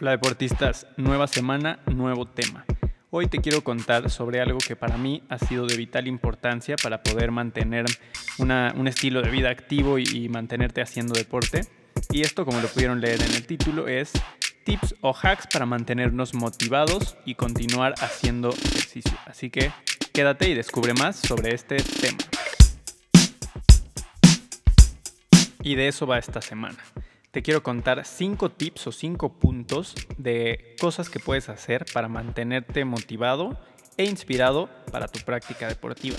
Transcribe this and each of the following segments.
Hola deportistas, nueva semana, nuevo tema. Hoy te quiero contar sobre algo que para mí ha sido de vital importancia para poder mantener un estilo de vida activo y, mantenerte haciendo deporte. Y esto, como lo pudieron leer en el título, es tips o hacks para mantenernos motivados y continuar haciendo ejercicio. Así que quédate y descubre más sobre este tema. Y de eso va esta semana te quiero contar cinco tips o cinco puntos de cosas que puedes hacer para mantenerte motivado e inspirado para tu práctica deportiva.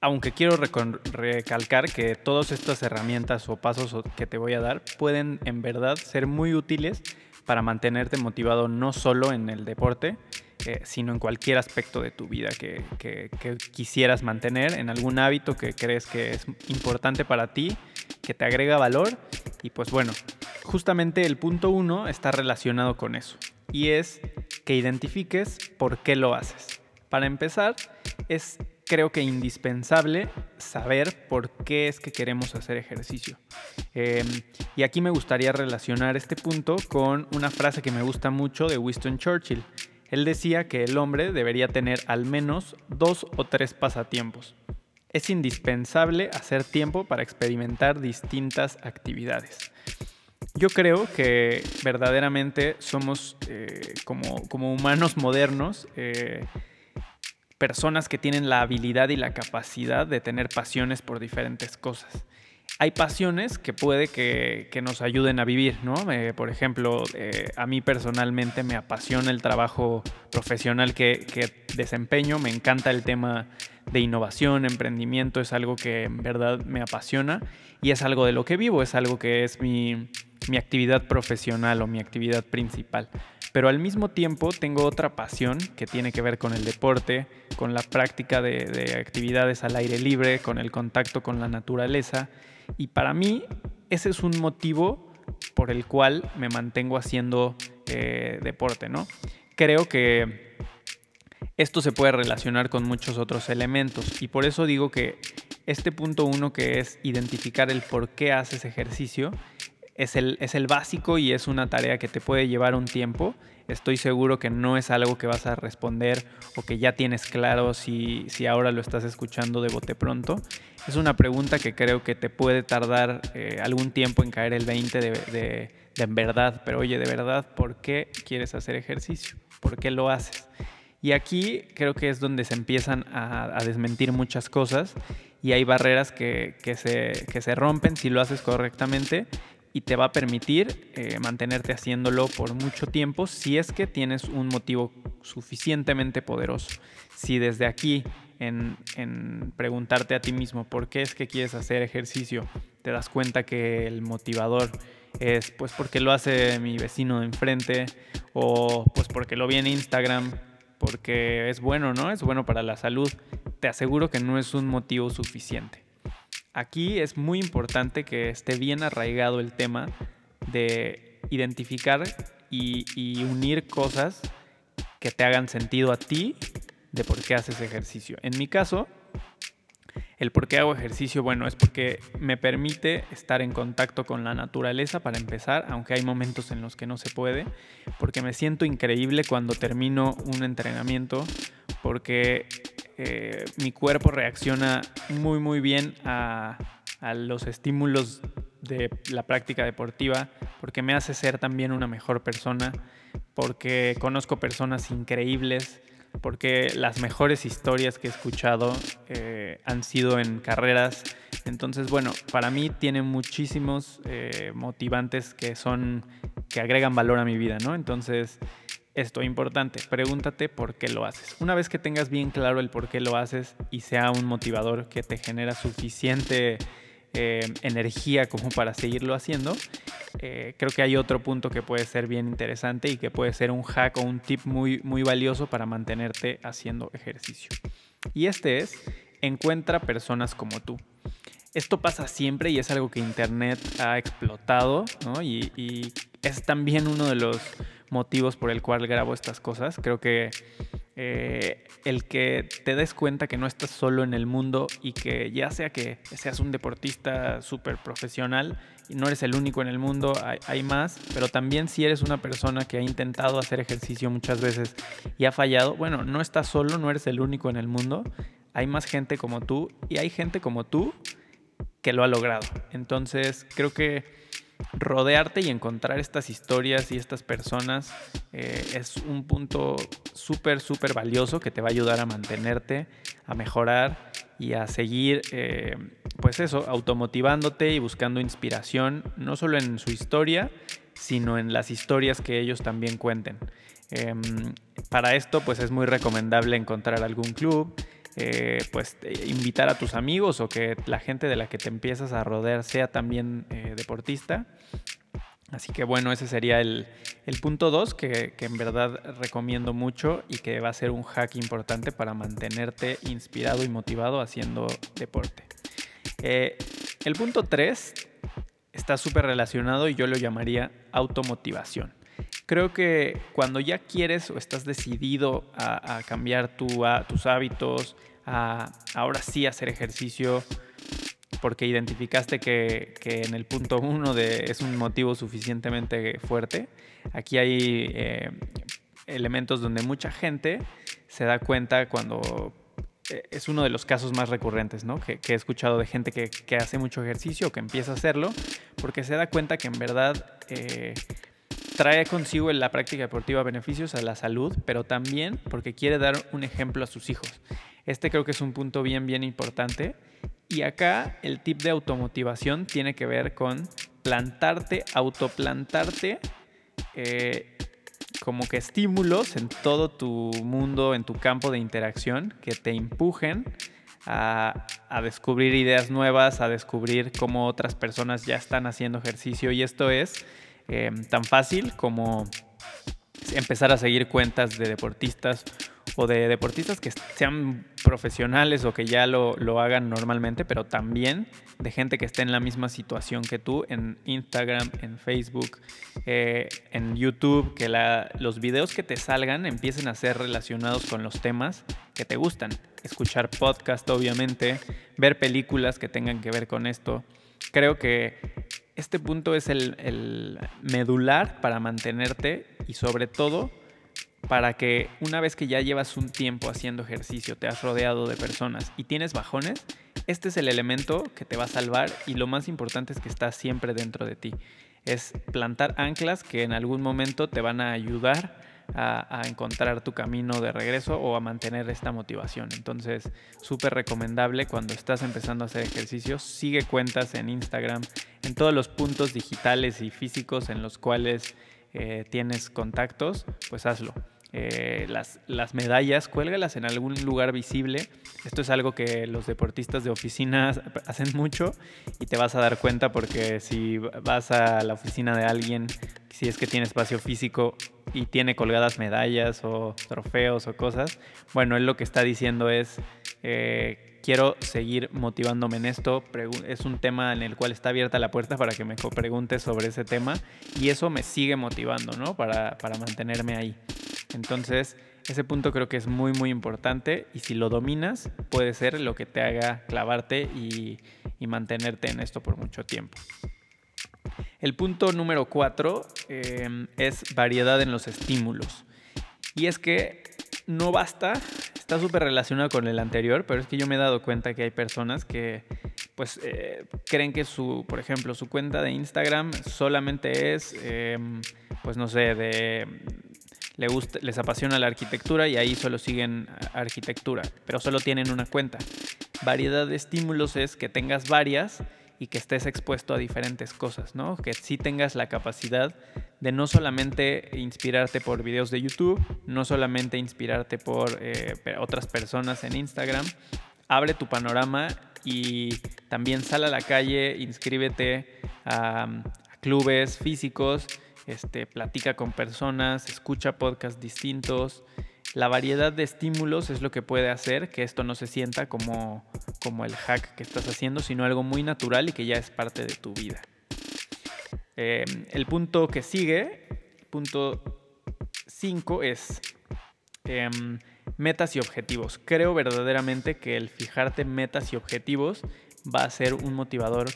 Aunque quiero recalcar que todas estas herramientas o pasos que te voy a dar pueden en verdad ser muy útiles para mantenerte motivado no solo en el deporte, eh, sino en cualquier aspecto de tu vida que, que, quisieras mantener, en algún hábito que crees que es importante para ti, que te agrega valor. Y pues bueno, justamente el punto uno está relacionado con eso. Y es que identifiques por qué lo haces. Para empezar, es creo que indispensable saber por qué es que queremos hacer ejercicio. Em, y aquí me gustaría relacionar este punto con una frase que me gusta mucho de Winston Churchill. Él decía que el hombre debería tener al menos dos o tres pasatiempos. Es indispensable hacer tiempo para experimentar distintas actividades. Yo creo que verdaderamente somos eh, como, como, humanos modernos, eh, personas que tienen la habilidad y la capacidad de tener pasiones por diferentes cosas hay pasiones que puede que, nos ayuden a vivir, ¿no? Eh, por ejemplo, a mí personalmente me apasiona el trabajo profesional que, desempeño, me encanta el tema de innovación, emprendimiento, es algo que en verdad me apasiona y es algo de lo que vivo, es algo que es mi, actividad profesional o mi actividad principal. Pero al mismo tiempo tengo otra pasión que tiene que ver con el deporte, con la práctica de, de actividades al aire libre, con el contacto con la naturaleza y para mí ese es un motivo por el cual me mantengo haciendo eh, deporte, ¿no? Creo que esto se puede relacionar con muchos otros elementos y por eso digo que este punto uno que es identificar el por qué haces ejercicio es el, es el básico y es una tarea que te puede llevar un tiempo. Estoy seguro que no es algo que vas a responder o que ya tienes claro si, si ahora lo estás escuchando de bote pronto. Es una pregunta que creo que te puede tardar eh, algún tiempo en caer el 20 de, de, en verdad, pero oye, de verdad, ¿por qué quieres hacer ejercicio? ¿Por qué lo haces? Y aquí creo que es donde se empiezan a, desmentir muchas cosas y hay barreras que, que, se, que se rompen si lo haces correctamente y te va a permitir eh, mantenerte haciéndolo por mucho tiempo si es que tienes un motivo suficientemente poderoso. Si desde aquí, en, en, preguntarte a ti mismo por qué es que quieres hacer ejercicio, te das cuenta que el motivador es pues porque lo hace mi vecino de enfrente o pues porque lo vi en Instagram, porque es bueno, ¿no? Es bueno para la salud. Te aseguro que no es un motivo suficiente. Aquí es muy importante que esté bien arraigado el tema de identificar y, unir cosas que te hagan sentido a ti de por qué haces ejercicio. En mi caso, el por qué hago ejercicio, bueno, es porque me permite estar en contacto con la naturaleza para empezar, aunque hay momentos en los que no se puede, porque me siento increíble cuando termino un entrenamiento, porque eh, mi cuerpo reacciona muy muy bien a, los estímulos de la práctica deportiva, porque me hace ser también una mejor persona, porque conozco personas increíbles, porque las mejores historias que he escuchado eh, han sido en carreras. Entonces, bueno, para mí tiene muchísimos eh, motivantes que son, que agregan valor a mi vida, ¿no? Entonces, esto importante, pregúntate por qué lo haces. Una vez que tengas bien claro el por qué lo haces y sea un motivador que te genera suficiente eh, energía como para seguirlo haciendo, eh, creo que hay otro punto que puede ser bien interesante y que puede ser un hack o un tip muy, muy valioso para mantenerte haciendo ejercicio. Y este es, encuentra personas como tú. Esto pasa siempre y es algo que Internet ha explotado, ¿no? y, y es también uno de los motivos por el cual grabo estas cosas. Creo que eh, el que te des cuenta que no estás solo en el mundo y que ya sea que seas un deportista súper profesional, no eres el único en el mundo, hay, más, pero también si eres una persona que ha intentado hacer ejercicio muchas veces y ha fallado, bueno, no estás solo, no eres el único en el mundo, hay más gente como tú y hay gente como tú que lo ha logrado. Entonces creo que rodearte y encontrar estas historias y estas personas eh, es un punto súper, súper valioso que te va a ayudar a mantenerte, a mejorar y a seguir, eh, pues eso, automotivándote y buscando inspiración, no solo en su historia, sino en las historias que ellos también cuenten. Em, para esto, pues es muy recomendable encontrar algún club, eh, pues invitar a tus amigos o que la gente de la que te empiezas a rodear sea también eh, deportista. Así que bueno, ese sería el, punto 2 que, en verdad recomiendo mucho y que va a ser un hack importante para mantenerte inspirado y motivado haciendo deporte. Eh, el punto 3 está súper relacionado y yo lo llamaría automotivación. Creo que cuando ya quieres o estás decidido a, cambiar tus hábitos, a ahora sí hacer ejercicio, porque identificaste que, en el punto uno es un motivo suficientemente fuerte, aquí hay eh, elementos donde mucha gente se da cuenta cuando eh, es uno de los casos más recurrentes, ¿no? Que, he escuchado de gente que, hace mucho ejercicio, que empieza a hacerlo, porque se da cuenta que en verdad eh, trae consigo en la práctica deportiva beneficios a la salud, pero también porque quiere dar un ejemplo a sus hijos. Este creo que es un punto bien, bien importante. Y acá el tip de automotivación tiene que ver con plantarte, autoplantarte eh, como que estímulos en todo tu mundo, en tu campo de interacción, que te empujen a, a, descubrir ideas nuevas, a descubrir cómo otras personas ya están haciendo ejercicio. Y esto es eh, tan fácil como empezar a seguir cuentas de deportistas o de deportistas que sean profesionales o que ya lo, hagan normalmente, pero también de gente que esté en la misma situación que tú en Instagram, en Facebook, eh, en YouTube, que los videos que te salgan empiecen a ser relacionados con los temas que te gustan. Escuchar podcast, obviamente, ver películas que tengan que ver con esto. Creo que este punto es el, medular para mantenerte y sobre todo para que una vez que ya llevas un tiempo haciendo ejercicio, te has rodeado de personas y tienes bajones, este es el elemento que te va a salvar y lo más importante es que está siempre dentro de ti. Es plantar anclas que en algún momento te van a ayudar a, encontrar tu camino de regreso o a mantener esta motivación. Entonces, súper recomendable cuando estás empezando a hacer ejercicio, sigue cuentas en Instagram, en todos los puntos digitales y físicos en los cuales eh, tienes contactos, pues hazlo. Eh, las, las, medallas, cuélgalas en algún lugar visible. Esto es algo que los deportistas de oficina hacen mucho y te vas a dar cuenta porque si vas a la oficina de alguien, si es que tiene espacio físico y tiene colgadas medallas o trofeos o cosas, bueno, él lo que está diciendo es, eh, quiero seguir motivándome en esto, es un tema en el cual está abierta la puerta para que me preguntes sobre ese tema y eso me sigue motivando, ¿no? Para, para mantenerme ahí. Entonces, ese punto creo que es muy, muy importante y si lo dominas, puede ser lo que te haga clavarte y, mantenerte en esto por mucho tiempo. El punto número cuatro em, es variedad en los estímulos. Y es que no basta, está súper relacionado con el anterior, pero es que yo me he dado cuenta que hay personas que pues eh, creen que su, por ejemplo, su cuenta de Instagram solamente es, em, pues no sé, de les apasiona la arquitectura y ahí solo siguen arquitectura, pero solo tienen una cuenta. Variedad de estímulos es que tengas varias y que estés expuesto a diferentes cosas, ¿no? Que sí tengas la capacidad de no solamente inspirarte por videos de YouTube, no solamente inspirarte por eh, otras personas en Instagram, abre tu panorama y también sal a la calle, inscríbete a clubes físicos, este, platica con personas, escucha podcasts distintos. La variedad de estímulos es lo que puede hacer que esto no se sienta como, como el hack que estás haciendo, sino algo muy natural y que ya es parte de tu vida. Em, el punto que sigue, punto 5, es em, metas y objetivos. Creo verdaderamente que el fijarte metas y objetivos va a ser un motivador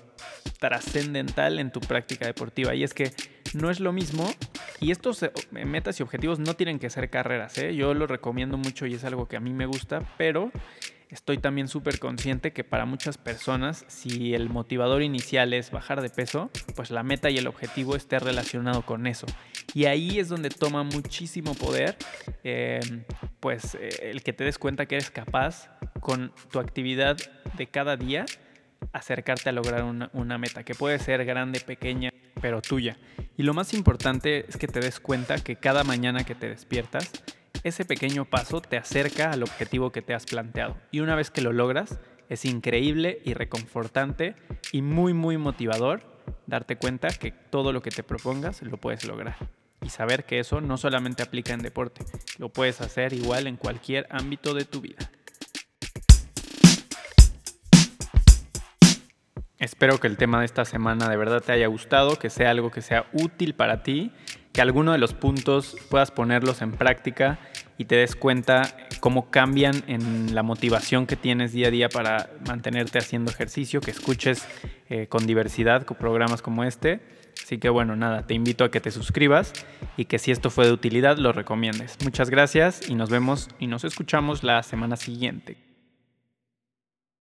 trascendental en tu práctica deportiva. Y es que no es lo mismo, y estos eh, metas y objetivos no tienen que ser carreras, ¿eh? yo lo recomiendo mucho y es algo que a mí me gusta, pero estoy también súper consciente que para muchas personas, si el motivador inicial es bajar de peso, pues la meta y el objetivo esté relacionado con eso. Y ahí es donde toma muchísimo poder, em, pues eh, el que te des cuenta que eres capaz con tu actividad de cada día acercarte a lograr una, una meta, que puede ser grande, pequeña, pero tuya. Y lo más importante es que te des cuenta que cada mañana que te despiertas, ese pequeño paso te acerca al objetivo que te has planteado. Y una vez que lo logras, es increíble y reconfortante y muy, muy motivador darte cuenta que todo lo que te propongas lo puedes lograr. Y saber que eso no solamente aplica en deporte, lo puedes hacer igual en cualquier ámbito de tu vida. Espero que el tema de esta semana de verdad te haya gustado, que sea algo que sea útil para ti que alguno de los puntos puedas ponerlos en práctica y te des cuenta cómo cambian en la motivación que tienes día a día para mantenerte haciendo ejercicio, que escuches eh, con diversidad con programas como este. Así que bueno, nada, te invito a que te suscribas y que si esto fue de utilidad lo recomiendes. Muchas gracias y nos vemos y nos escuchamos la semana siguiente.